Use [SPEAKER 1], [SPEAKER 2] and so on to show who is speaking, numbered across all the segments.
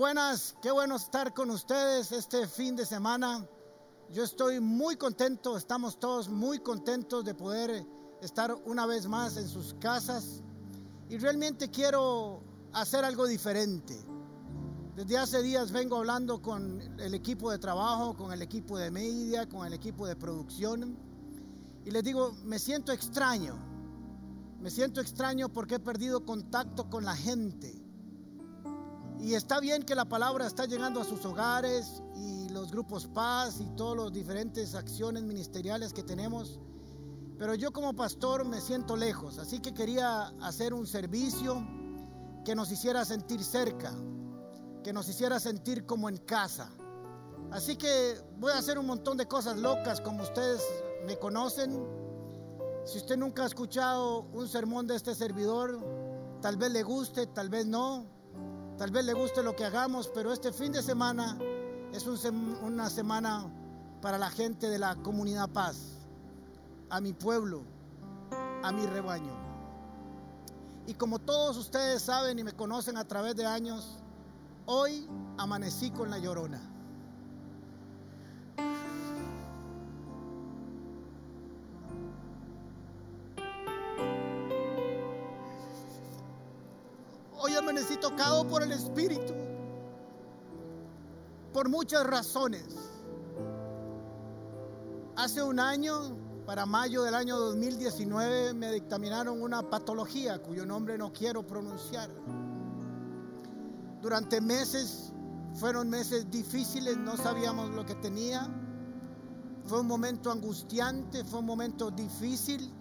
[SPEAKER 1] Buenas, qué bueno estar con ustedes este fin de semana. Yo estoy muy contento, estamos todos muy contentos de poder estar una vez más en sus casas y realmente quiero hacer algo diferente. Desde hace días vengo hablando con el equipo de trabajo, con el equipo de media, con el equipo de producción y les digo, me siento extraño. Me siento extraño porque he perdido contacto con la gente. Y está bien que la palabra está llegando a sus hogares y los grupos paz y todas las diferentes acciones ministeriales que tenemos. Pero yo como pastor me siento lejos, así que quería hacer un servicio que nos hiciera sentir cerca, que nos hiciera sentir como en casa. Así que voy a hacer un montón de cosas locas como ustedes me conocen. Si usted nunca ha escuchado un sermón de este servidor, tal vez le guste, tal vez no. Tal vez le guste lo que hagamos, pero este fin de semana es una semana para la gente de la comunidad paz, a mi pueblo, a mi rebaño. Y como todos ustedes saben y me conocen a través de años, hoy amanecí con la llorona. Por el Espíritu. Por muchas razones. Hace un año, para mayo del año 2019, me dictaminaron una patología cuyo nombre no quiero pronunciar. Durante meses, fueron meses difíciles, no sabíamos lo que tenía. Fue un momento angustiante, fue un momento difícil.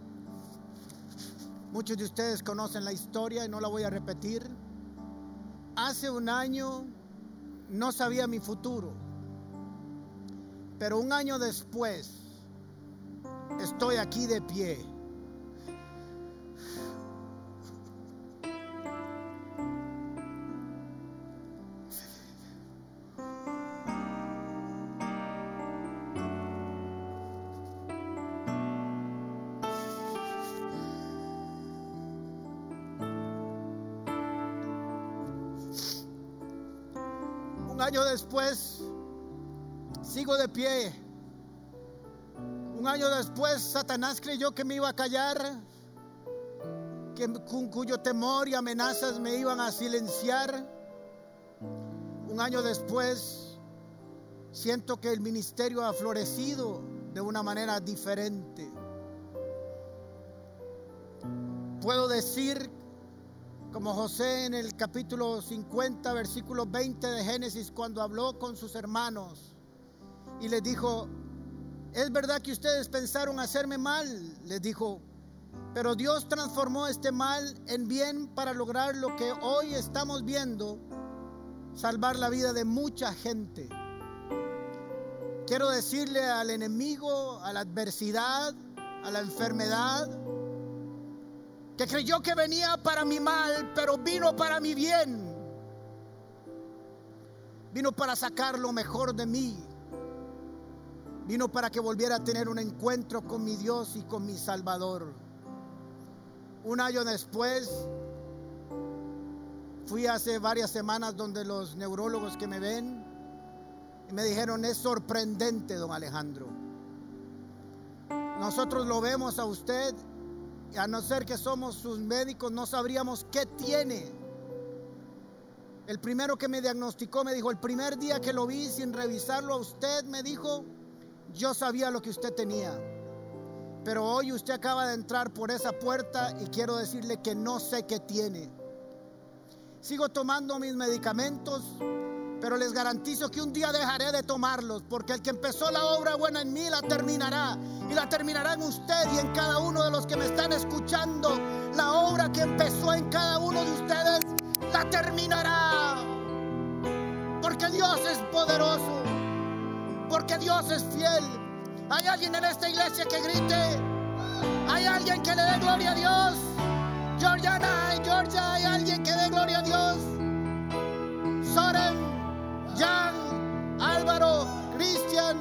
[SPEAKER 1] Muchos de ustedes conocen la historia y no la voy a repetir. Hace un año no sabía mi futuro, pero un año después estoy aquí de pie después, sigo de pie. Un año después, Satanás creyó que me iba a callar, que, con cuyo temor y amenazas me iban a silenciar. Un año después, siento que el ministerio ha florecido de una manera diferente. Puedo decir como José en el capítulo 50, versículo 20 de Génesis, cuando habló con sus hermanos y les dijo, es verdad que ustedes pensaron hacerme mal, les dijo, pero Dios transformó este mal en bien para lograr lo que hoy estamos viendo, salvar la vida de mucha gente. Quiero decirle al enemigo, a la adversidad, a la enfermedad, que creyó que venía para mi mal, pero vino para mi bien. Vino para sacar lo mejor de mí. Vino para que volviera a tener un encuentro con mi Dios y con mi Salvador. Un año después, fui hace varias semanas donde los neurólogos que me ven y me dijeron, es sorprendente, don Alejandro. Nosotros lo vemos a usted a no ser que somos sus médicos, no sabríamos qué tiene. El primero que me diagnosticó me dijo, el primer día que lo vi sin revisarlo a usted, me dijo, yo sabía lo que usted tenía. Pero hoy usted acaba de entrar por esa puerta y quiero decirle que no sé qué tiene. Sigo tomando mis medicamentos, pero les garantizo que un día dejaré de tomarlos, porque el que empezó la obra buena en mí la terminará. Y la terminará en usted y en cada uno de los que me están escuchando. La obra que empezó en cada uno de ustedes, la terminará. Porque Dios es poderoso. Porque Dios es fiel. Hay alguien en esta iglesia que grite. Hay alguien que le dé gloria a Dios. Georgiana, Georgia, hay alguien que dé gloria a Dios. Soren. Jan, Álvaro, Cristian.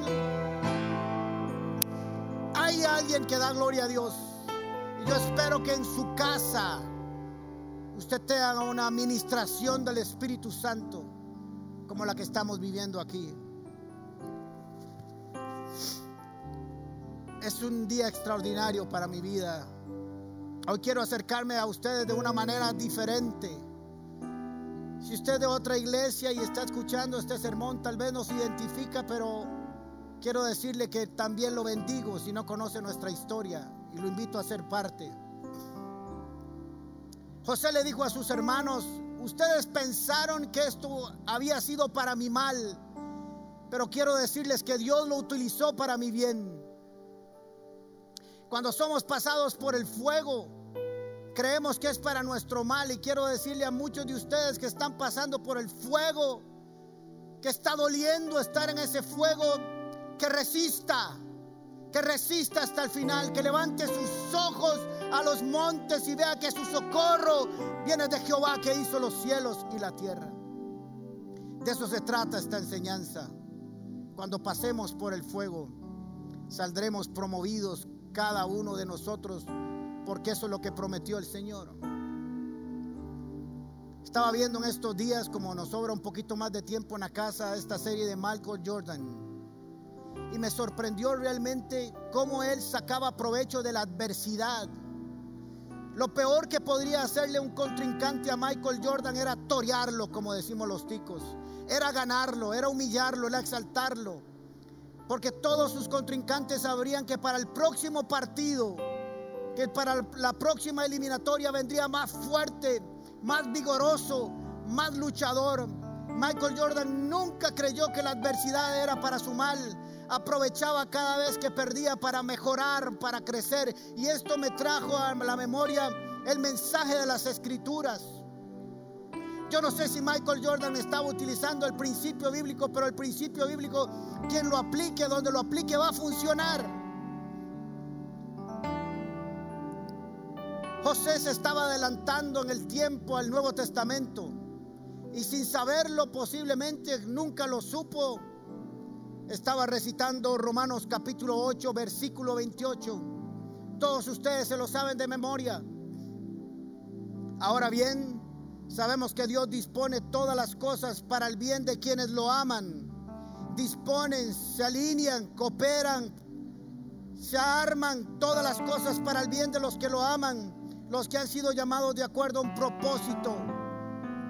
[SPEAKER 1] Hay alguien que da gloria a Dios. Y yo espero que en su casa usted tenga una administración del Espíritu Santo. como la que estamos viviendo aquí. Es un día extraordinario para mi vida. Hoy quiero acercarme a ustedes de una manera diferente. Si usted de otra iglesia y está escuchando este sermón, tal vez no se identifica, pero quiero decirle que también lo bendigo si no conoce nuestra historia y lo invito a ser parte. José le dijo a sus hermanos, ustedes pensaron que esto había sido para mi mal, pero quiero decirles que Dios lo utilizó para mi bien. Cuando somos pasados por el fuego, creemos que es para nuestro mal y quiero decirle a muchos de ustedes que están pasando por el fuego, que está doliendo estar en ese fuego, que resista, que resista hasta el final, que levante sus ojos a los montes y vea que su socorro viene de Jehová que hizo los cielos y la tierra. De eso se trata esta enseñanza. Cuando pasemos por el fuego, saldremos promovidos cada uno de nosotros, porque eso es lo que prometió el Señor. Estaba viendo en estos días, como nos sobra un poquito más de tiempo en la casa, esta serie de Michael Jordan y me sorprendió realmente cómo él sacaba provecho de la adversidad. Lo peor que podría hacerle un contrincante a Michael Jordan era torearlo, como decimos los ticos. Era ganarlo, era humillarlo, era exaltarlo. Porque todos sus contrincantes sabrían que para el próximo partido, que para la próxima eliminatoria vendría más fuerte, más vigoroso, más luchador. Michael Jordan nunca creyó que la adversidad era para su mal aprovechaba cada vez que perdía para mejorar, para crecer. Y esto me trajo a la memoria el mensaje de las escrituras. Yo no sé si Michael Jordan estaba utilizando el principio bíblico, pero el principio bíblico, quien lo aplique, donde lo aplique, va a funcionar. José se estaba adelantando en el tiempo al Nuevo Testamento y sin saberlo posiblemente nunca lo supo estaba recitando Romanos capítulo 8, versículo 28. Todos ustedes se lo saben de memoria. Ahora bien, sabemos que Dios dispone todas las cosas para el bien de quienes lo aman. Disponen, se alinean, cooperan, se arman todas las cosas para el bien de los que lo aman, los que han sido llamados de acuerdo a un propósito.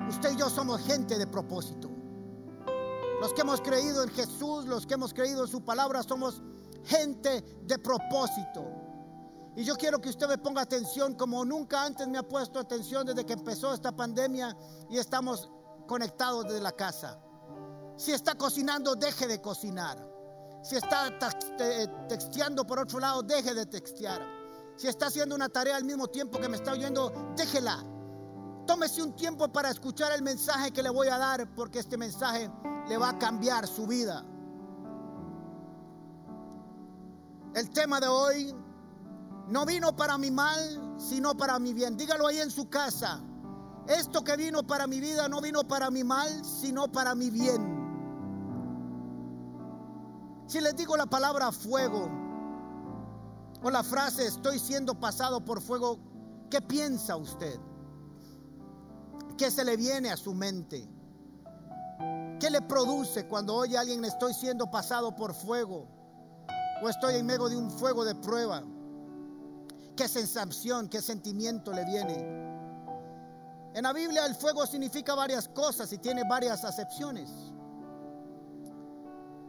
[SPEAKER 1] Usted y yo somos gente de propósito. Los que hemos creído en Jesús, los que hemos creído en su palabra, somos gente de propósito. Y yo quiero que usted me ponga atención como nunca antes me ha puesto atención desde que empezó esta pandemia y estamos conectados desde la casa. Si está cocinando, deje de cocinar. Si está texteando por otro lado, deje de textear. Si está haciendo una tarea al mismo tiempo que me está oyendo, déjela. Tómese un tiempo para escuchar el mensaje que le voy a dar, porque este mensaje le va a cambiar su vida. El tema de hoy no vino para mi mal, sino para mi bien. Dígalo ahí en su casa. Esto que vino para mi vida no vino para mi mal, sino para mi bien. Si les digo la palabra fuego o la frase estoy siendo pasado por fuego, ¿qué piensa usted? ¿Qué se le viene a su mente? ¿Qué le produce cuando oye a alguien estoy siendo pasado por fuego? O estoy en medio de un fuego de prueba. ¿Qué sensación, qué sentimiento le viene? En la Biblia el fuego significa varias cosas y tiene varias acepciones.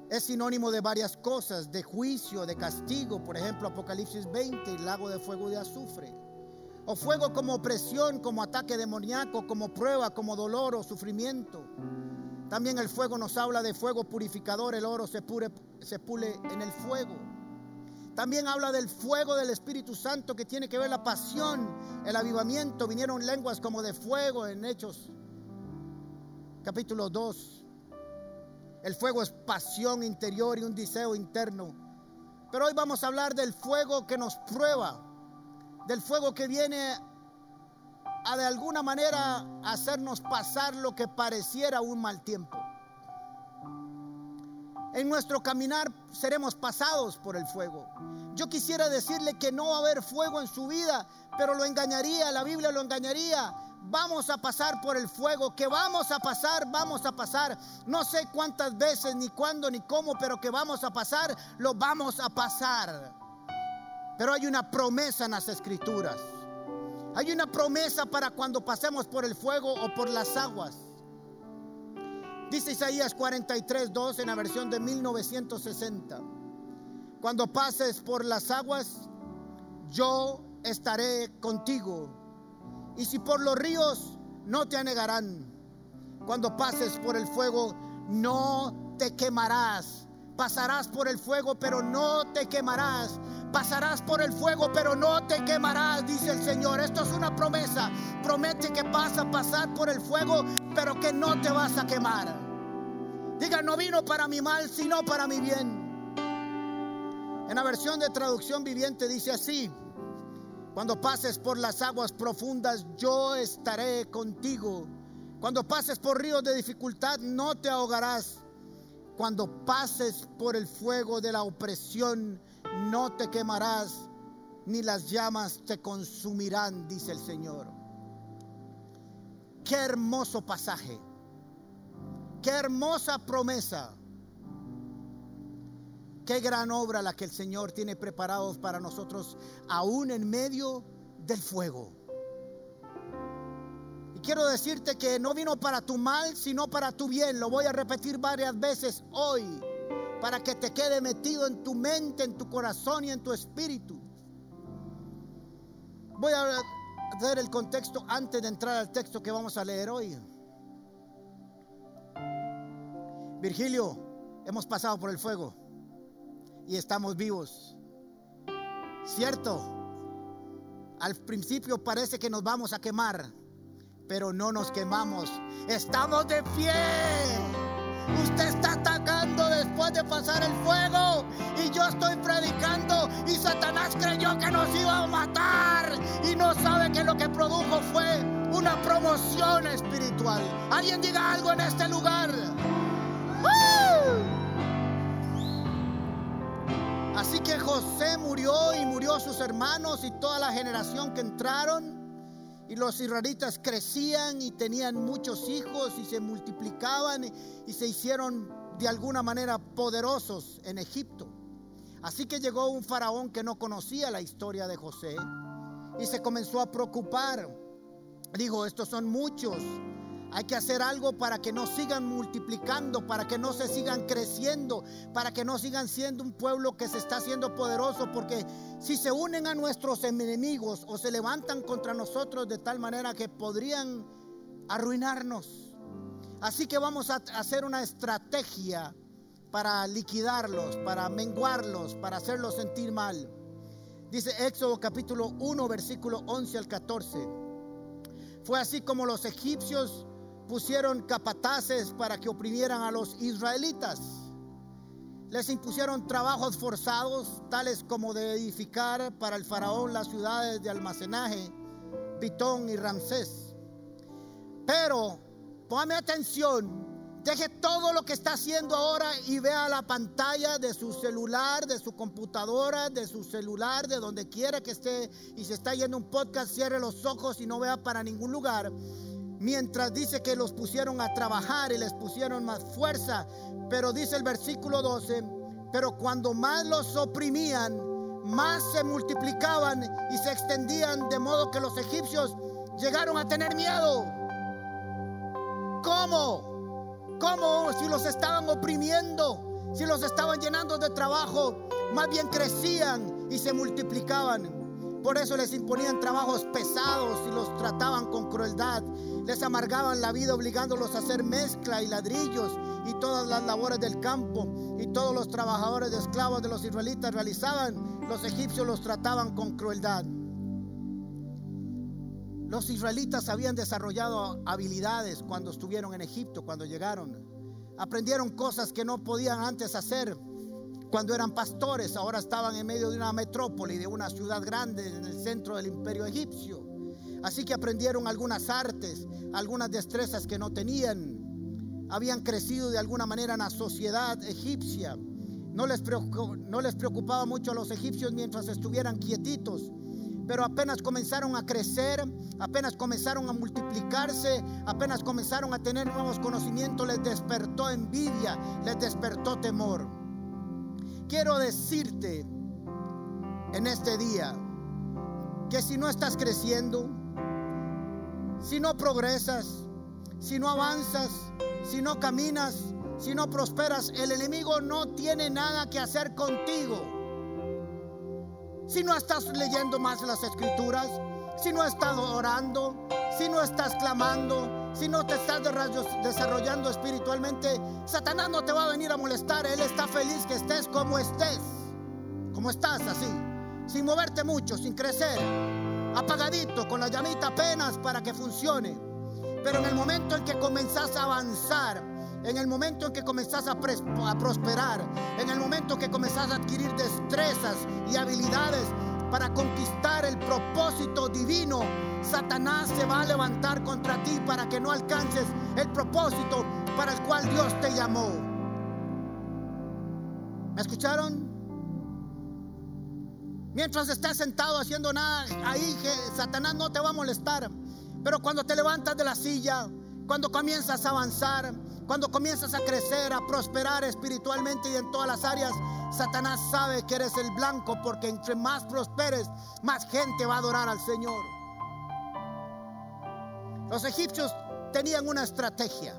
[SPEAKER 1] Es sinónimo de varias cosas, de juicio, de castigo, por ejemplo Apocalipsis 20, el lago de fuego de azufre. O fuego como opresión, como ataque demoníaco, como prueba, como dolor o sufrimiento. También el fuego nos habla de fuego purificador, el oro se, se pule en el fuego. También habla del fuego del Espíritu Santo que tiene que ver la pasión, el avivamiento. Vinieron lenguas como de fuego en Hechos capítulo 2. El fuego es pasión interior y un deseo interno. Pero hoy vamos a hablar del fuego que nos prueba, del fuego que viene a de alguna manera hacernos pasar lo que pareciera un mal tiempo. En nuestro caminar seremos pasados por el fuego. Yo quisiera decirle que no va a haber fuego en su vida, pero lo engañaría, la Biblia lo engañaría, vamos a pasar por el fuego, que vamos a pasar, vamos a pasar. No sé cuántas veces, ni cuándo, ni cómo, pero que vamos a pasar, lo vamos a pasar. Pero hay una promesa en las escrituras. Hay una promesa para cuando pasemos por el fuego o por las aguas. Dice Isaías 43, 2 en la versión de 1960. Cuando pases por las aguas, yo estaré contigo. Y si por los ríos, no te anegarán. Cuando pases por el fuego, no te quemarás. Pasarás por el fuego, pero no te quemarás. Pasarás por el fuego, pero no te quemarás, dice el Señor. Esto es una promesa. Promete que vas a pasar por el fuego, pero que no te vas a quemar. Diga, no vino para mi mal, sino para mi bien. En la versión de traducción viviente dice así, cuando pases por las aguas profundas, yo estaré contigo. Cuando pases por ríos de dificultad, no te ahogarás. Cuando pases por el fuego de la opresión, no te quemarás, ni las llamas te consumirán, dice el Señor. Qué hermoso pasaje. Qué hermosa promesa. Qué gran obra la que el Señor tiene preparados para nosotros, aún en medio del fuego. Y quiero decirte que no vino para tu mal, sino para tu bien. Lo voy a repetir varias veces hoy, para que te quede metido en tu mente, en tu corazón y en tu espíritu. Voy a dar el contexto antes de entrar al texto que vamos a leer hoy. Virgilio, hemos pasado por el fuego y estamos vivos. Cierto, al principio parece que nos vamos a quemar, pero no nos quemamos. Estamos de pie. Usted está atacando después de pasar el fuego y yo estoy predicando y Satanás creyó que nos iba a matar y no sabe que lo que produjo fue una promoción espiritual. Alguien diga algo en este lugar. Así que José murió y murió sus hermanos y toda la generación que entraron. Y los israelitas crecían y tenían muchos hijos y se multiplicaban y se hicieron de alguna manera poderosos en Egipto. Así que llegó un faraón que no conocía la historia de José y se comenzó a preocupar. Dijo, estos son muchos hay que hacer algo para que no sigan multiplicando, para que no se sigan creciendo, para que no sigan siendo un pueblo que se está haciendo poderoso, porque si se unen a nuestros enemigos o se levantan contra nosotros de tal manera que podrían arruinarnos. Así que vamos a hacer una estrategia para liquidarlos, para menguarlos, para hacerlos sentir mal. Dice Éxodo capítulo 1, versículo 11 al 14. Fue así como los egipcios pusieron capataces para que oprimieran a los israelitas. Les impusieron trabajos forzados, tales como de edificar para el faraón las ciudades de almacenaje, Pitón y Ramsés. Pero, póngame atención, deje todo lo que está haciendo ahora y vea la pantalla de su celular, de su computadora, de su celular, de donde quiera que esté, y se está yendo un podcast, cierre los ojos y no vea para ningún lugar mientras dice que los pusieron a trabajar y les pusieron más fuerza. Pero dice el versículo 12, pero cuando más los oprimían, más se multiplicaban y se extendían de modo que los egipcios llegaron a tener miedo. ¿Cómo? ¿Cómo si los estaban oprimiendo? Si los estaban llenando de trabajo, más bien crecían y se multiplicaban. Por eso les imponían trabajos pesados y los trataban con crueldad. Les amargaban la vida obligándolos a hacer mezcla y ladrillos y todas las labores del campo. Y todos los trabajadores de esclavos de los israelitas realizaban, los egipcios los trataban con crueldad. Los israelitas habían desarrollado habilidades cuando estuvieron en Egipto, cuando llegaron. Aprendieron cosas que no podían antes hacer cuando eran pastores, ahora estaban en medio de una metrópoli, de una ciudad grande en el centro del imperio egipcio. Así que aprendieron algunas artes, algunas destrezas que no tenían. Habían crecido de alguna manera en la sociedad egipcia. No les, preocupaba mucho a los egipcios mientras estuvieran quietitos. pero apenas comenzaron a crecer, apenas comenzaron a multiplicarse, apenas comenzaron a tener nuevos conocimientos, les despertó envidia, les despertó temor. Quiero decirte en este día que si no estás creciendo, si no progresas, si no avanzas, si no caminas, si no prosperas, el enemigo no tiene nada que hacer contigo. Si no estás leyendo más las escrituras, si no estás orando, si no estás clamando, si no te estás desarrollando espiritualmente, Satanás no te va a venir a molestar. Él está feliz que estés como estés, como estás así, sin moverte mucho, sin crecer, apagadito, con la llamita apenas para que funcione. Pero en el momento en que comenzás a avanzar, en el momento en que comenzás a, prosperar, en el momento en que comenzás a adquirir destrezas y habilidades para conquistar el propósito divino, Satanás se va a levantar contra ti para que no alcances el propósito para el cual Dios te llamó. ¿Me escucharon? Mientras estés sentado haciendo nada, ahí Satanás no te va a molestar. Pero cuando te levantas de la silla, cuando comienzas a avanzar, cuando comienzas a crecer, a prosperar espiritualmente y en todas las áreas, Satanás sabe que eres el blanco porque entre más prosperes, más gente va a adorar al Señor. Los egipcios tenían una estrategia.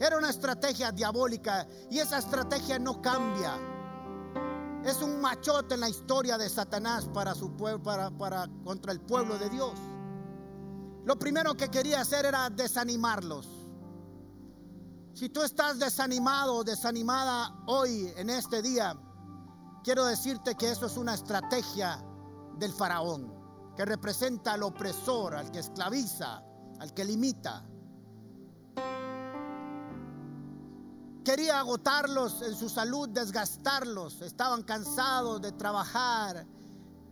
[SPEAKER 1] Era una estrategia diabólica y esa estrategia no cambia. Es un machote en la historia de Satanás para su pueblo, para, contra el pueblo de Dios. Lo primero que quería hacer era desanimarlos. Si tú estás desanimado o desanimada hoy en este día, quiero decirte que eso es una estrategia del faraón, que representa al opresor, al que esclaviza, al que limita. Quería agotarlos en su salud, desgastarlos. Estaban cansados de trabajar,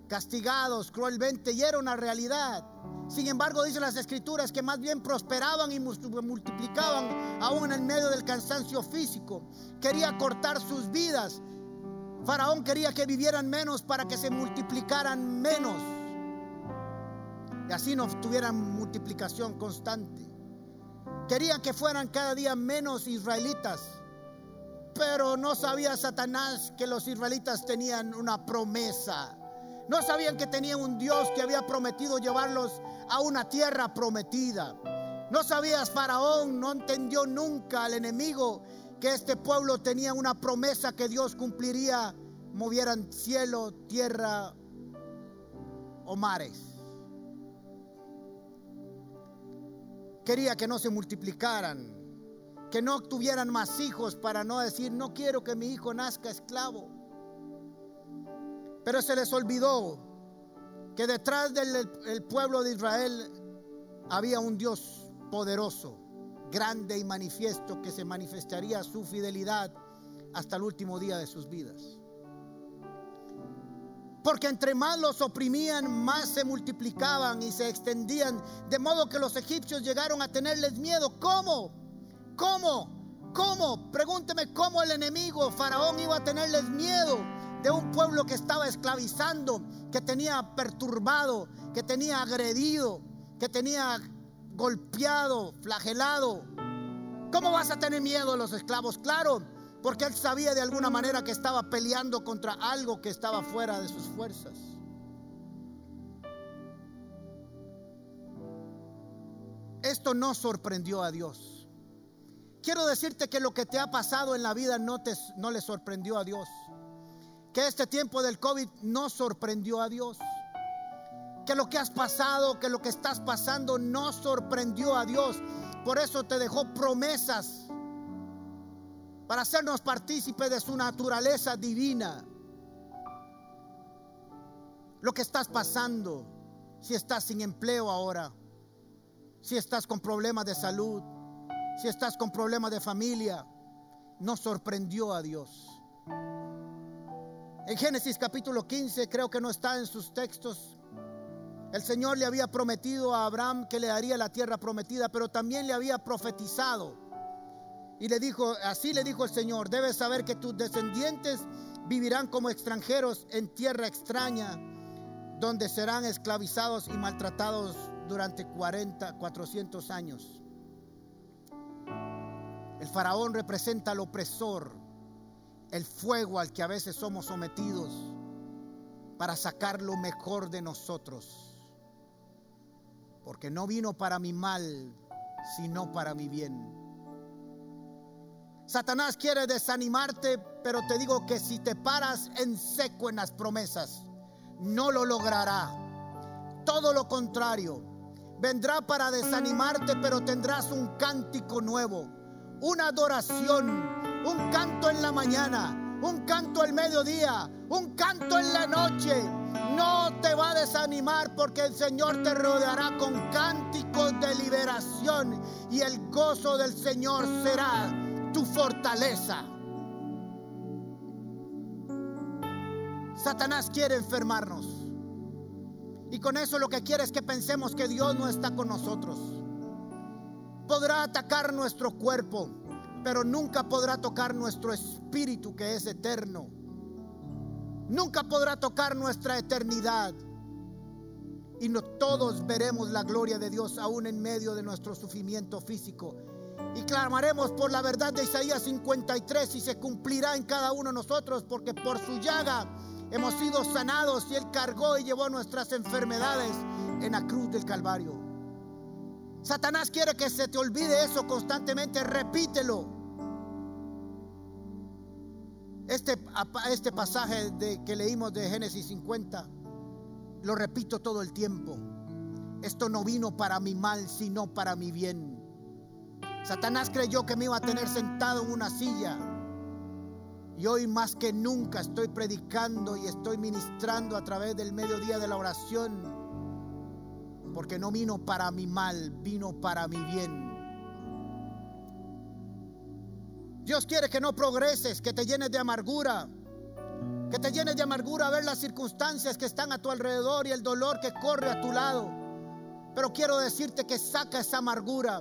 [SPEAKER 1] castigados cruelmente y era una realidad. Sin embargo, dicen las escrituras que más bien prosperaban y multiplicaban aún en medio del cansancio físico. Quería cortar sus vidas. Faraón quería que vivieran menos para que se multiplicaran menos. Y así no tuvieran multiplicación constante. Quería que fueran cada día menos israelitas pero no sabía Satanás que los israelitas tenían una promesa. No sabían que tenían un Dios que había prometido llevarlos a una tierra prometida. No sabías Faraón, no entendió nunca al enemigo que este pueblo tenía una promesa que Dios cumpliría, movieran cielo, tierra o mares. Quería que no se multiplicaran, que no tuvieran más hijos para no decir, no quiero que mi hijo nazca esclavo. Pero se les olvidó que detrás del pueblo de Israel había un Dios poderoso, grande y manifiesto que se manifestaría su fidelidad hasta el último día de sus vidas. Porque entre más los oprimían, más se multiplicaban y se extendían, de modo que los egipcios llegaron a tenerles miedo. ¿Cómo? ¿Cómo? ¿Cómo? Pregúnteme cómo el enemigo, Faraón, iba a tenerles miedo de un pueblo que estaba esclavizando, que tenía perturbado, que tenía agredido, que tenía golpeado, flagelado. ¿Cómo vas a tener miedo de los esclavos? Claro, porque él sabía de alguna manera que estaba peleando contra algo que estaba fuera de sus fuerzas. Esto no sorprendió a Dios. Quiero decirte que lo que te ha pasado en la vida no, te, no le sorprendió a Dios. Que este tiempo del COVID no sorprendió a Dios. Que lo que has pasado, que lo que estás pasando no sorprendió a Dios. Por eso te dejó promesas para hacernos partícipes de su naturaleza divina. Lo que estás pasando, si estás sin empleo ahora, si estás con problemas de salud, si estás con problemas de familia, no sorprendió a Dios. En Génesis capítulo 15, creo que no está en sus textos, el Señor le había prometido a Abraham que le daría la tierra prometida, pero también le había profetizado. Y le dijo, así le dijo el Señor, debes saber que tus descendientes vivirán como extranjeros en tierra extraña, donde serán esclavizados y maltratados durante 40, 400 años. El faraón representa al opresor, el fuego al que a veces somos sometidos para sacar lo mejor de nosotros. Porque no vino para mi mal, sino para mi bien. Satanás quiere desanimarte, pero te digo que si te paras en seco en las promesas, no lo logrará. Todo lo contrario, vendrá para desanimarte, pero tendrás un cántico nuevo, una adoración, un canto en la mañana, un canto al mediodía, un canto en la noche. No te va a desanimar porque el Señor te rodeará con cánticos de liberación y el gozo del Señor será tu fortaleza. Satanás quiere enfermarnos. Y con eso lo que quiere es que pensemos que Dios no está con nosotros. Podrá atacar nuestro cuerpo, pero nunca podrá tocar nuestro espíritu que es eterno. Nunca podrá tocar nuestra eternidad. Y todos veremos la gloria de Dios aún en medio de nuestro sufrimiento físico. Y clamaremos por la verdad de Isaías 53 y se cumplirá en cada uno de nosotros porque por su llaga hemos sido sanados y Él cargó y llevó nuestras enfermedades en la cruz del Calvario. Satanás quiere que se te olvide eso constantemente, repítelo. Este, este pasaje de, que leímos de Génesis 50, lo repito todo el tiempo. Esto no vino para mi mal, sino para mi bien. Satanás creyó que me iba a tener sentado en una silla. Y hoy más que nunca estoy predicando y estoy ministrando a través del mediodía de la oración. Porque no vino para mi mal, vino para mi bien. Dios quiere que no progreses, que te llenes de amargura. Que te llenes de amargura a ver las circunstancias que están a tu alrededor y el dolor que corre a tu lado. Pero quiero decirte que saca esa amargura.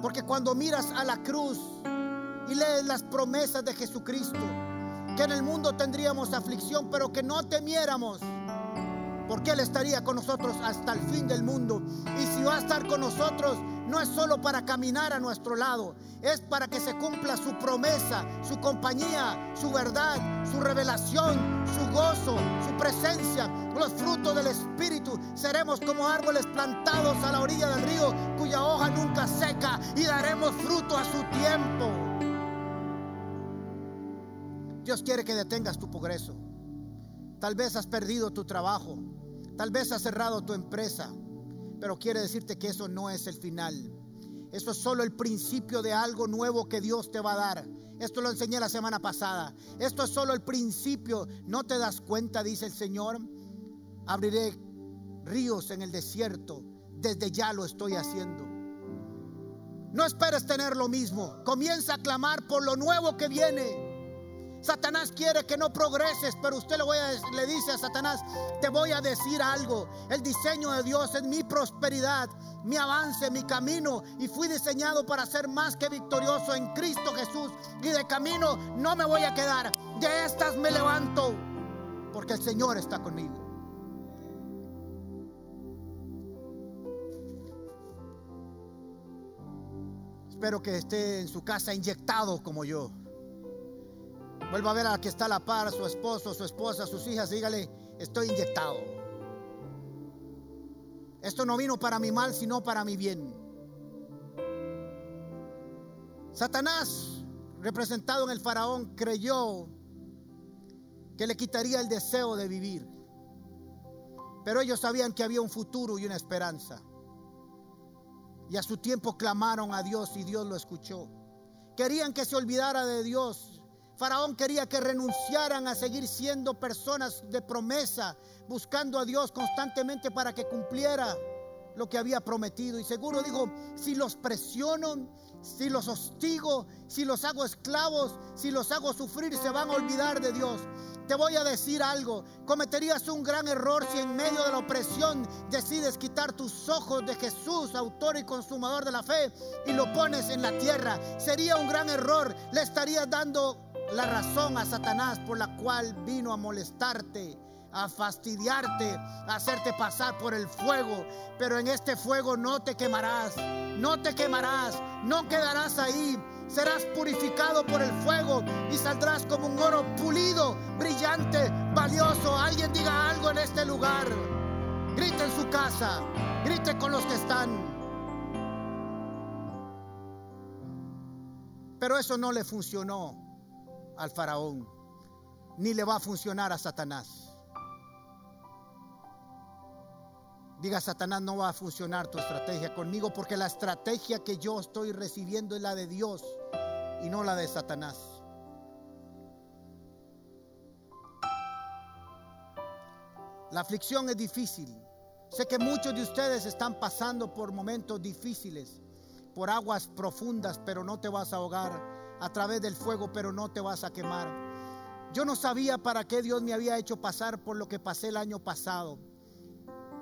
[SPEAKER 1] Porque cuando miras a la cruz y lees las promesas de Jesucristo, que en el mundo tendríamos aflicción, pero que no temiéramos porque Él estaría con nosotros hasta el fin del mundo. Y si va a estar con nosotros, no es solo para caminar a nuestro lado, es para que se cumpla su promesa, su compañía, su verdad, su revelación, su gozo, su presencia, los frutos del Espíritu. Seremos como árboles plantados a la orilla del río, cuya hoja nunca seca, y daremos fruto a su tiempo. Dios quiere que detengas tu progreso. Tal vez has perdido tu trabajo. Tal vez has cerrado tu empresa. Pero quiere decirte que eso no es el final. Eso es solo el principio de algo nuevo que Dios te va a dar. Esto lo enseñé la semana pasada. Esto es solo el principio. ¿No te das cuenta, dice el Señor? Abriré ríos en el desierto. Desde ya lo estoy haciendo. No esperes tener lo mismo. Comienza a clamar por lo nuevo que viene. Satanás quiere que no progreses, pero usted le, voy le dice a Satanás, te voy a decir algo. El diseño de Dios es mi prosperidad, mi avance, mi camino. Y fui diseñado para ser más que victorioso en Cristo Jesús. Y de camino no me voy a quedar. De estas me levanto, porque el Señor está conmigo. Espero que esté en su casa inyectado como yo. Vuelva a ver a la que está a la par, su esposo, su esposa, sus hijas, dígale, estoy inyectado. Esto no vino para mi mal, sino para mi bien. Satanás, representado en el faraón, creyó que le quitaría el deseo de vivir. Pero ellos sabían que había un futuro y una esperanza. Y a su tiempo clamaron a Dios y Dios lo escuchó. Querían que se olvidara de Dios Faraón quería que renunciaran a seguir siendo personas de promesa, buscando a Dios constantemente para que cumpliera lo que había prometido. Y seguro digo, si los presiono, si los hostigo, si los hago esclavos, si los hago sufrir, se van a olvidar de Dios. Te voy a decir algo, cometerías un gran error si en medio de la opresión decides quitar tus ojos de Jesús, autor y consumador de la fe, y lo pones en la tierra. Sería un gran error, le estarías dando la razón a Satanás por la cual vino a molestarte, a fastidiarte, a hacerte pasar por el fuego. Pero en este fuego no te quemarás, no te quemarás, no quedarás ahí. Serás purificado por el fuego y saldrás como un oro pulido, brillante, valioso. Alguien diga algo en este lugar. Grite en su casa, grite con los que están. Pero eso no le funcionó al faraón, ni le va a funcionar a Satanás. Diga, Satanás, no va a funcionar tu estrategia conmigo porque la estrategia que yo estoy recibiendo es la de Dios y no la de Satanás. La aflicción es difícil. Sé que muchos de ustedes están pasando por momentos difíciles, por aguas profundas, pero no te vas a ahogar, a través del fuego, pero no te vas a quemar. Yo no sabía para qué Dios me había hecho pasar por lo que pasé el año pasado.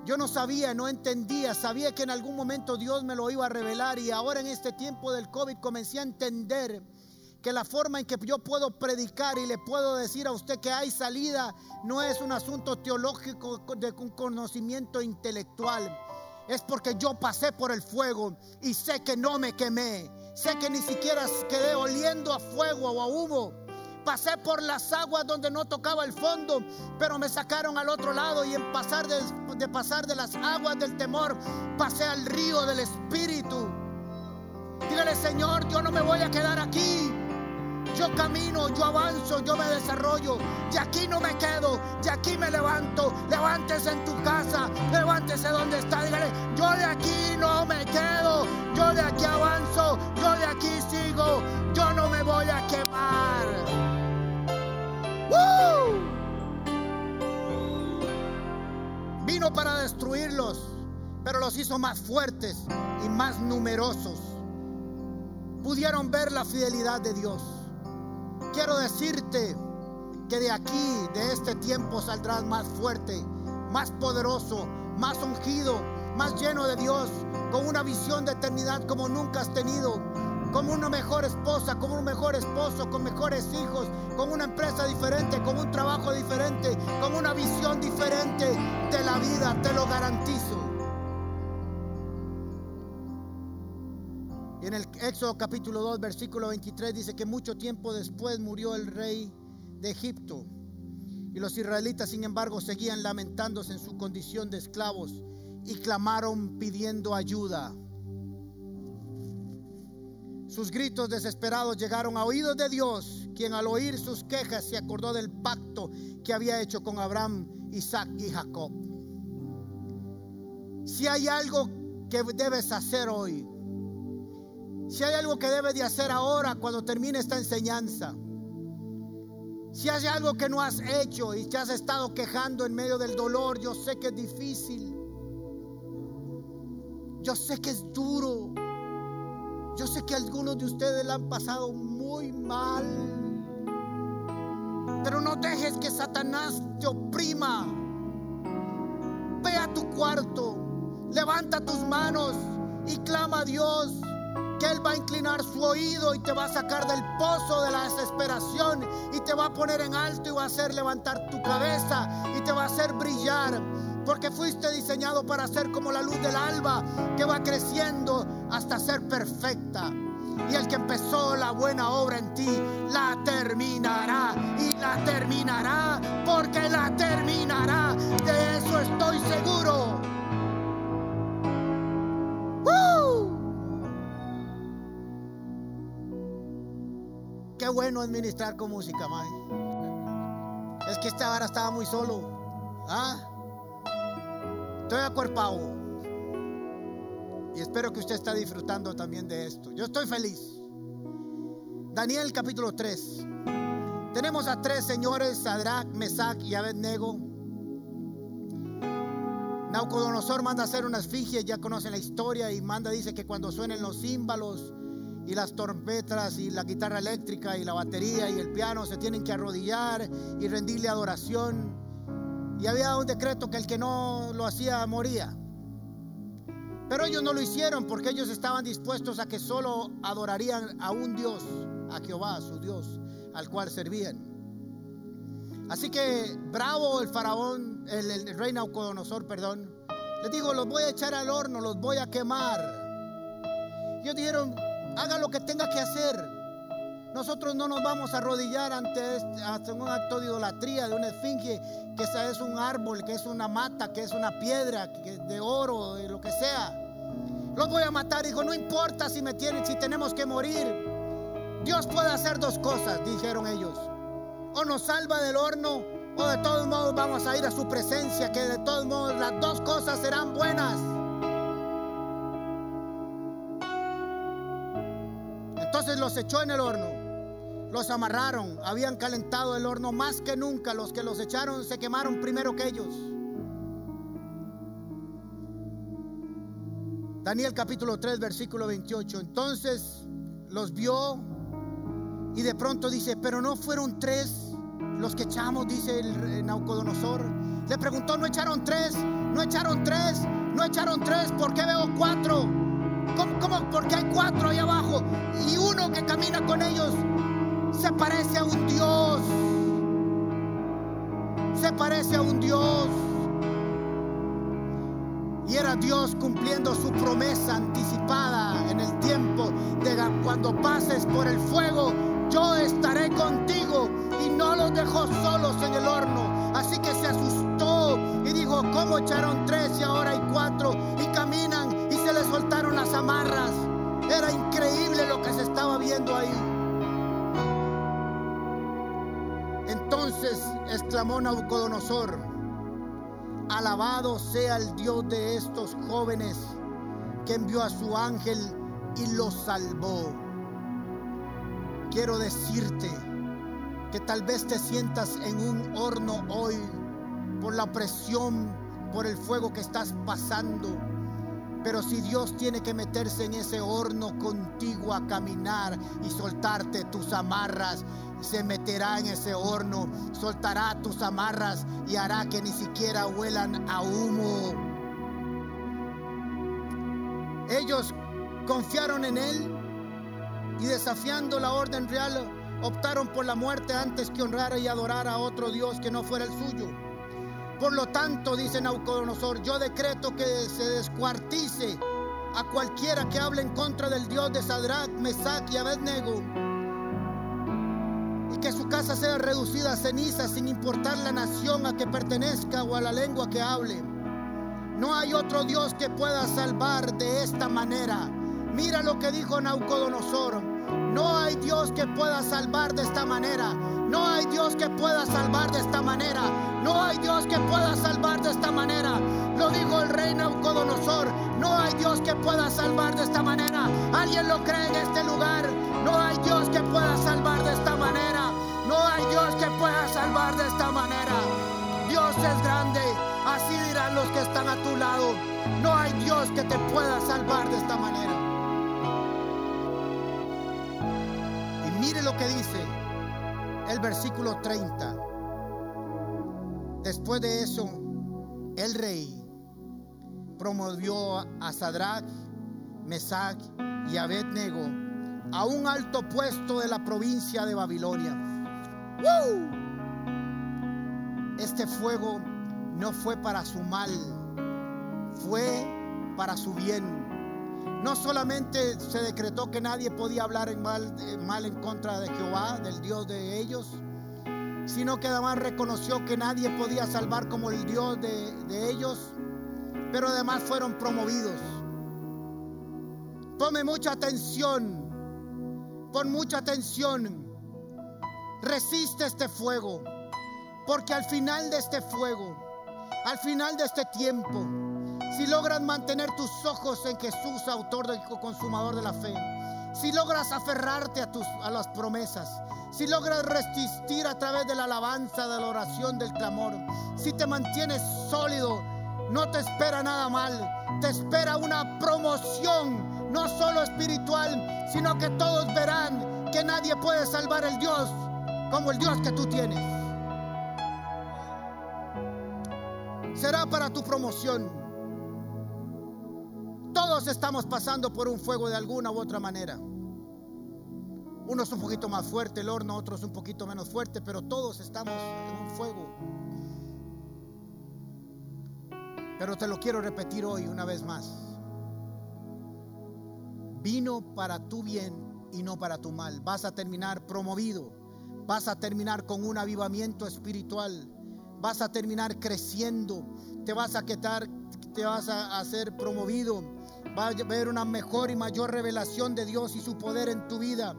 [SPEAKER 1] Yo no sabía, no entendía, sabía que en algún momento Dios me lo iba a revelar y ahora en este tiempo del COVID comencé a entender que la forma en que yo puedo predicar y le puedo decir a usted que hay salida no es un asunto teológico de un conocimiento intelectual. Es porque yo pasé por el fuego y sé que no me quemé. Sé que ni siquiera quedé oliendo a fuego o a humo. Pasé por las aguas donde no tocaba el fondo, pero me sacaron al otro lado y en pasar de, pasar de las aguas del temor, pasé al río del Espíritu. Dígale, Señor, yo no me voy a quedar aquí. Yo camino, yo avanzo, yo me desarrollo. Y aquí no me quedo, y aquí me levanto. Levántese en tu casa, levántese donde está. Dígale, yo de aquí no me quedo, yo de aquí avanzo, yo de aquí sigo. Yo no me voy a quemar. Vino para destruirlos, pero los hizo más fuertes y más numerosos. Pudieron ver la fidelidad de Dios. Quiero decirte que de aquí, de este tiempo, saldrás más fuerte, más poderoso, más ungido, más lleno de Dios, con una visión de eternidad como nunca has tenido como una mejor esposa, como un mejor esposo, con mejores hijos, con una empresa diferente, con un trabajo diferente, con una visión diferente de la vida, te lo garantizo. Y en el Éxodo capítulo 2, versículo 23 dice que mucho tiempo después murió el rey de Egipto. Y los israelitas, sin embargo, seguían lamentándose en su condición de esclavos y clamaron pidiendo ayuda. Sus gritos desesperados llegaron a oídos de Dios, quien al oír sus quejas se acordó del pacto que había hecho con Abraham, Isaac y Jacob. Si hay algo que debes hacer hoy, si hay algo que debes de hacer ahora cuando termine esta enseñanza, si hay algo que no has hecho y te has estado quejando en medio del dolor, yo sé que es difícil. Yo sé que es duro. Yo sé que algunos de ustedes la han pasado muy mal. Pero no dejes que Satanás te oprima. Ve a tu cuarto, levanta tus manos y clama a Dios que Él va a inclinar su oído y te va a sacar del pozo de la desesperación y te va a poner en alto y va a hacer levantar tu cabeza y te va a hacer brillar. Porque fuiste diseñado para ser como la luz del alba que va creciendo hasta ser perfecta. Y el que empezó la buena obra en ti, la terminará. Y la terminará porque la terminará. De eso estoy seguro. Qué bueno administrar con música, May. Es que esta hora estaba muy solo. ¿Ah? Estoy acuerpado. Y espero que usted está disfrutando también de esto. Yo estoy feliz. Daniel capítulo 3. Tenemos a tres señores, Sadrach, Mesach y Abednego. Naucodonosor manda hacer una esfinge, ya conocen la historia, y manda, dice que cuando suenen los címbalos y las trompetas y la guitarra eléctrica y la batería y el piano se tienen que arrodillar y rendirle adoración. Y había un decreto que el que no lo hacía moría. Pero ellos no lo hicieron porque ellos estaban dispuestos a que solo adorarían a un Dios, a Jehová, su Dios, al cual servían. Así que bravo el faraón, el, el rey Naucodonosor, perdón. Les digo, los voy a echar al horno, los voy a quemar. Ellos dijeron, haga lo que tenga que hacer. Nosotros no nos vamos a arrodillar ante, este, un acto de idolatría, de una esfinge, que es un árbol, que es una mata, que es una piedra, que de oro, de lo que sea. Los voy a matar. Dijo, no importa si me tienen, si tenemos que morir. Dios puede hacer dos cosas, dijeron ellos. O nos salva del horno, o de todos modos vamos a ir a su presencia, que de todos modos las dos cosas serán buenas. Entonces los echó en el horno los amarraron, habían calentado el horno más que nunca. Los que los echaron se quemaron primero que ellos. Daniel capítulo 3, versículo 28. Entonces los vio y de pronto dice, pero no fueron tres los que echamos, dice el Naucodonosor. Le preguntó, ¿no echaron tres? ¿No echaron tres? ¿No echaron tres? ¿Por qué veo cuatro? ¿Cómo? Porque hay cuatro ahí abajo y uno que camina con ellos se parece a un Dios. Se parece a un Dios. Y era Dios cumpliendo su promesa anticipada en el tiempo de cuando pases por el fuego, yo estaré contigo. Y no los dejó solos en el horno. Así que se asustó y dijo, ¿cómo echaron tres y ahora hay cuatro? Y les soltaron las amarras. Era increíble lo que se estaba viendo ahí. Entonces exclamó Nabucodonosor, alabado sea el Dios de estos jóvenes que envió a su ángel y los salvó. Quiero decirte que tal vez te sientas en un horno hoy por la presión, por el fuego que estás pasando. Pero si Dios tiene que meterse en ese horno contigo a caminar y soltarte tus amarras, se meterá en ese horno, soltará tus amarras y hará que ni siquiera huelan a humo. Ellos confiaron en él y desafiando la orden real optaron por la muerte antes que honrar y adorar a otro Dios que no fuera el suyo. Por lo tanto, dice Naucodonosor, yo decreto que se descuartice a cualquiera que hable en contra del Dios de Sadrach, Mesach y Abednego que su casa sea reducida a ceniza sin importar la nación a que pertenezca o a la lengua que hable. No hay otro Dios que pueda salvar de esta manera. Mira lo que dijo Naucodonosor. No hay Dios que pueda salvar de esta manera. No hay Dios que pueda salvar de esta manera. No hay Dios que pueda salvar de esta manera. Lo dijo el rey Naucodonosor. No hay Dios que pueda salvar de esta manera. ¿Alguien lo cree en este lugar? No hay Dios que pueda salvar de esta manera. No hay Dios que pueda salvar de esta manera. Dios es grande, así dirán los que están a tu lado. No hay Dios que te pueda salvar de esta manera. Y mire lo que dice el versículo 30. Después de eso, el rey promovió a Sadrach, Mesach y Abednego a un alto puesto de la provincia de Babilonia este fuego no fue para su mal, fue para su bien. No solamente se decretó que nadie podía hablar en mal, mal en contra de Jehová, del Dios de ellos, sino que además reconoció que nadie podía salvar como el Dios de, de ellos, pero además fueron promovidos. Tome mucha atención, pon mucha atención Resiste este fuego, porque al final de este fuego, al final de este tiempo, si logras mantener tus ojos en Jesús, autor y consumador de la fe, si logras aferrarte a, tus, a las promesas, si logras resistir a través de la alabanza, de la oración, del clamor, si te mantienes sólido, no te espera nada mal, te espera una promoción, no solo espiritual, sino que todos verán que nadie puede salvar el Dios como el Dios que tú tienes. Será para tu promoción. Todos estamos pasando por un fuego de alguna u otra manera. Uno es un poquito más fuerte el horno, otro es un poquito menos fuerte, pero todos estamos en un fuego. Pero te lo quiero repetir hoy una vez más. Vino para tu bien y no para tu mal. Vas a terminar promovido. Vas a terminar con un avivamiento espiritual. Vas a terminar creciendo. Te vas a quedar, te vas a hacer promovido. Va a haber una mejor y mayor revelación de Dios y su poder en tu vida.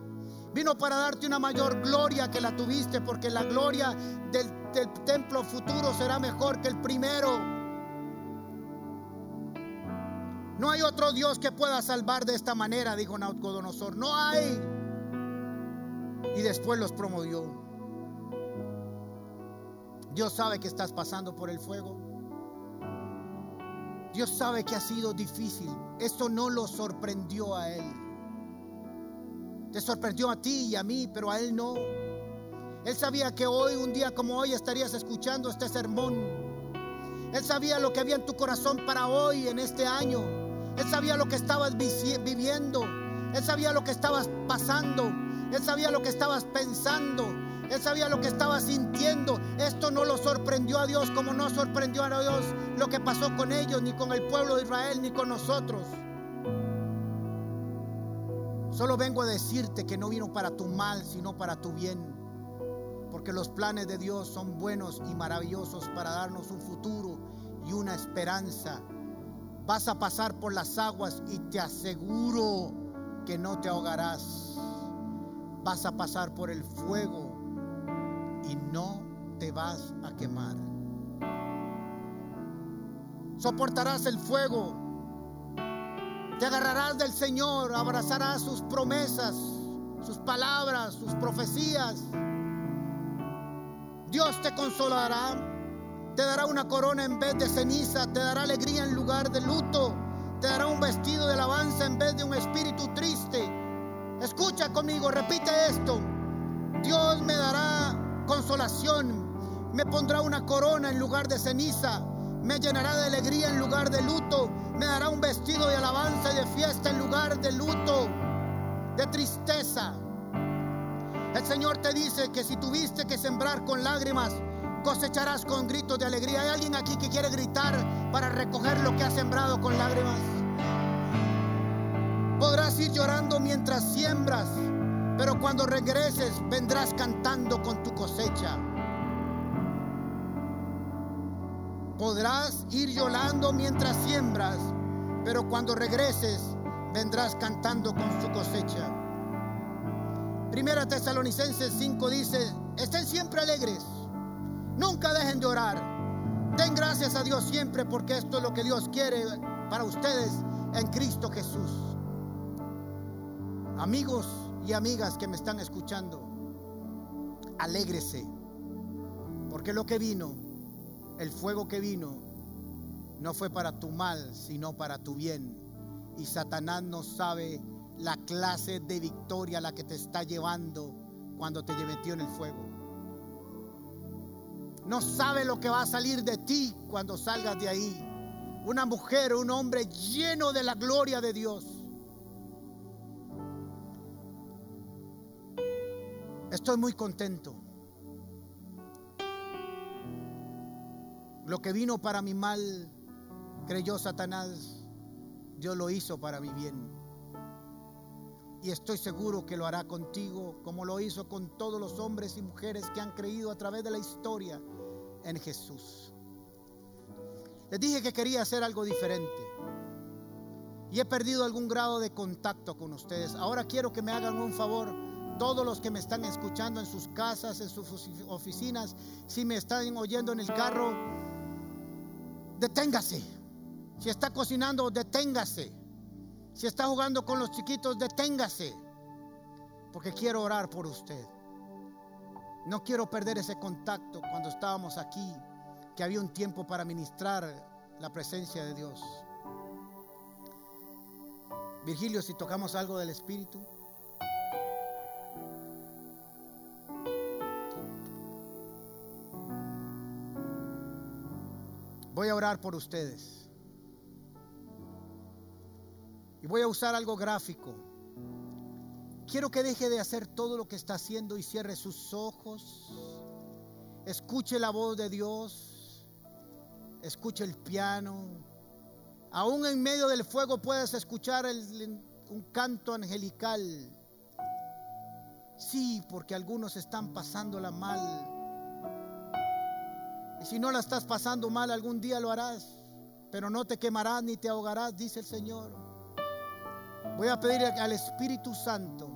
[SPEAKER 1] Vino para darte una mayor gloria que la tuviste, porque la gloria del, templo futuro será mejor que el primero. No hay otro Dios que pueda salvar de esta manera, dijo Naucodonosor. No hay. Y después los promovió. Dios sabe que estás pasando por el fuego. Dios sabe que ha sido difícil. Esto no lo sorprendió a Él. Te sorprendió a ti y a mí, pero a Él no. Él sabía que hoy, un día como hoy, estarías escuchando este sermón. Él sabía lo que había en tu corazón para hoy, en este año. Él sabía lo que estabas viviendo. Él sabía lo que estabas pasando. Él sabía lo que estabas pensando. Él sabía lo que estabas sintiendo. Esto no lo sorprendió a Dios como no sorprendió a Dios lo que pasó con ellos, ni con el pueblo de Israel, ni con nosotros. Solo vengo a decirte que no vino para tu mal, sino para tu bien. Porque los planes de Dios son buenos y maravillosos para darnos un futuro y una esperanza. Vas a pasar por las aguas y te aseguro que no te ahogarás. Vas a pasar por el fuego y no te vas a quemar. Soportarás el fuego te agarrarás del Señor, abrazarás sus promesas, sus palabras, sus profecías. Dios te consolará, te dará una corona en vez de ceniza, te dará alegría en lugar de luto, te dará un vestido de alabanza en vez de un espíritu triste. Escucha conmigo, repite esto. Dios me dará consolación, me pondrá una corona en lugar de ceniza, me llenará de alegría en lugar de luto, me dará un vestido de alabanza y de fiesta en lugar de luto, de tristeza. El Señor te dice que si tuviste que sembrar con lágrimas, cosecharás con gritos de alegría. ¿Hay alguien aquí que quiere gritar para recoger lo que ha sembrado con lágrimas? Podrás ir llorando mientras siembras, pero cuando regreses vendrás cantando con tu cosecha. Podrás ir llorando mientras siembras, pero cuando regreses vendrás cantando con su cosecha. Primera Tesalonicenses 5 dice, estén siempre alegres, nunca dejen de orar, den gracias a Dios siempre porque esto es lo que Dios quiere para ustedes en Cristo Jesús. Amigos y amigas que me están escuchando, alégrese, porque lo que vino el fuego que vino no fue para tu mal, sino para tu bien. Y Satanás no sabe la clase de victoria a la que te está llevando cuando te metió en el fuego. No sabe lo que va a salir de ti cuando salgas de ahí. Una mujer un hombre lleno de la gloria de Dios. Estoy muy contento Lo que vino para mi mal, creyó Satanás, Dios lo hizo para mi bien. Y estoy seguro que lo hará contigo como lo hizo con todos los hombres y mujeres que han creído a través de la historia en Jesús. Les dije que quería hacer algo diferente. Y he perdido algún grado de contacto con ustedes. Ahora quiero que me hagan un favor todos los que me están escuchando en sus casas, en sus oficinas, si me están oyendo en el carro, deténgase. Si está cocinando, deténgase. Si está jugando con los chiquitos, deténgase. Porque quiero orar por usted. No quiero perder ese contacto cuando estábamos aquí, que había un tiempo para ministrar la presencia de Dios. Virgilio, si tocamos algo del Espíritu. Voy a orar por ustedes. Y voy a usar algo gráfico. quiero que deje de hacer todo lo que está haciendo y cierre sus ojos. Escuche la voz de Dios. Escuche el piano. Aún en medio del fuego puedes escuchar un canto angelical. Sí, porque algunos están pasándola mal. Y si no la estás pasando mal, algún día lo harás. Pero no te quemarás ni te ahogarás, dice el Señor. Voy a pedir al Espíritu Santo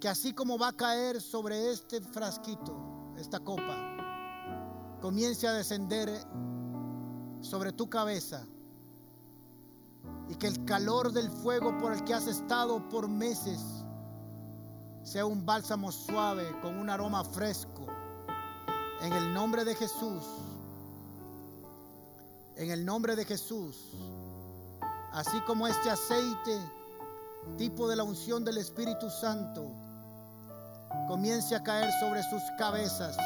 [SPEAKER 1] que así como va a caer sobre este frasquito, esta copa, comience a descender sobre tu cabeza y que el calor del fuego por el que has estado por meses sea un bálsamo suave con un aroma fresco. En el nombre de Jesús, en el nombre de Jesús, así como este aceite, tipo de la unción del Espíritu Santo, comience a caer sobre sus cabezas.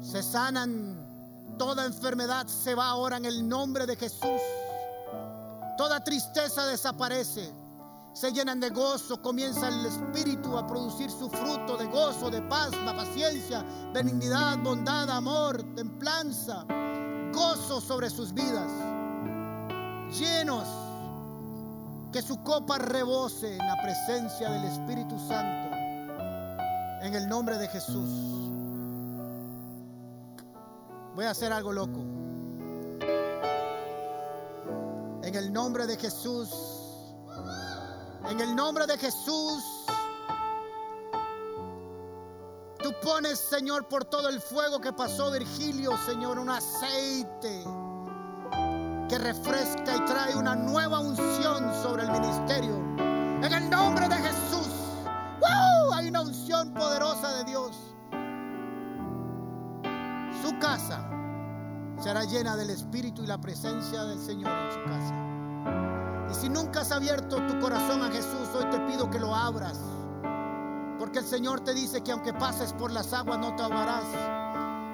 [SPEAKER 1] Se sanan, toda enfermedad se va ahora en el nombre de Jesús. Toda tristeza desaparece. Se llenan de gozo, comienza el Espíritu a producir su fruto de gozo, de paz, de paciencia, benignidad, bondad, amor, templanza, gozo sobre sus vidas. Llenos, que su copa rebose en la presencia del Espíritu Santo. En el nombre de Jesús. Voy a hacer algo loco. En el nombre de Jesús. En el nombre de Jesús. Tú pones, Señor, por todo el fuego que pasó Virgilio, Señor, un aceite que refresca y trae una nueva unción sobre el ministerio. En el nombre de Jesús. Hay una unción poderosa de Dios. Su casa será llena del Espíritu y la presencia del Señor en su casa. Y si nunca has abierto tu corazón a Jesús, hoy te pido que lo abras. Porque el Señor te dice que aunque pases por las aguas no te ahogarás.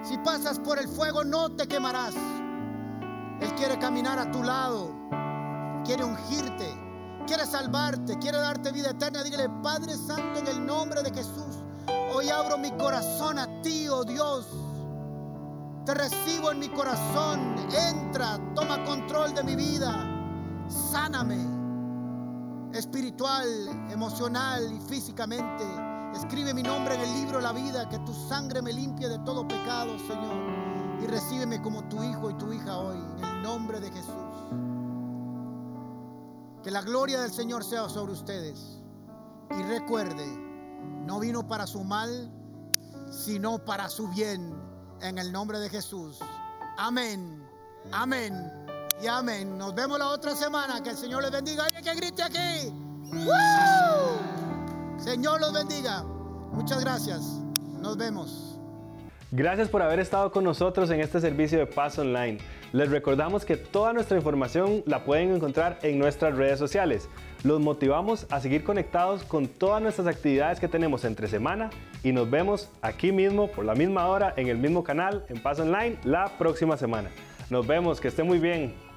[SPEAKER 1] Si pasas por el fuego no te quemarás. Él quiere caminar a tu lado. Quiere ungirte. Quiere salvarte. Quiere darte vida eterna. Dígale, Padre Santo, en el nombre de Jesús. Hoy abro mi corazón a ti, oh Dios. Te recibo en mi corazón. Entra, toma control de mi vida. Sáname. Espiritual, emocional y físicamente. Escribe mi nombre en el libro de la vida. Que tu sangre me limpie de todo pecado, Señor. Y recíbeme como tu hijo y tu hija hoy. En el nombre de Jesús. Que la gloria del Señor sea sobre ustedes. Y recuerde, no vino para su mal, sino para su bien en el nombre de Jesús. Amén, amén y amén. Nos vemos la otra semana. Que el Señor les bendiga. Hay que grite aquí. Señor los bendiga. Muchas gracias. Nos vemos.
[SPEAKER 2] Gracias por haber estado con nosotros en este servicio de Paz Online. Les recordamos que toda nuestra información la pueden encontrar en nuestras redes sociales. Los motivamos a seguir conectados con todas nuestras actividades que tenemos entre semana y nos vemos aquí mismo por la misma hora en el mismo canal en Paz Online la próxima semana. Nos vemos, que esté muy bien.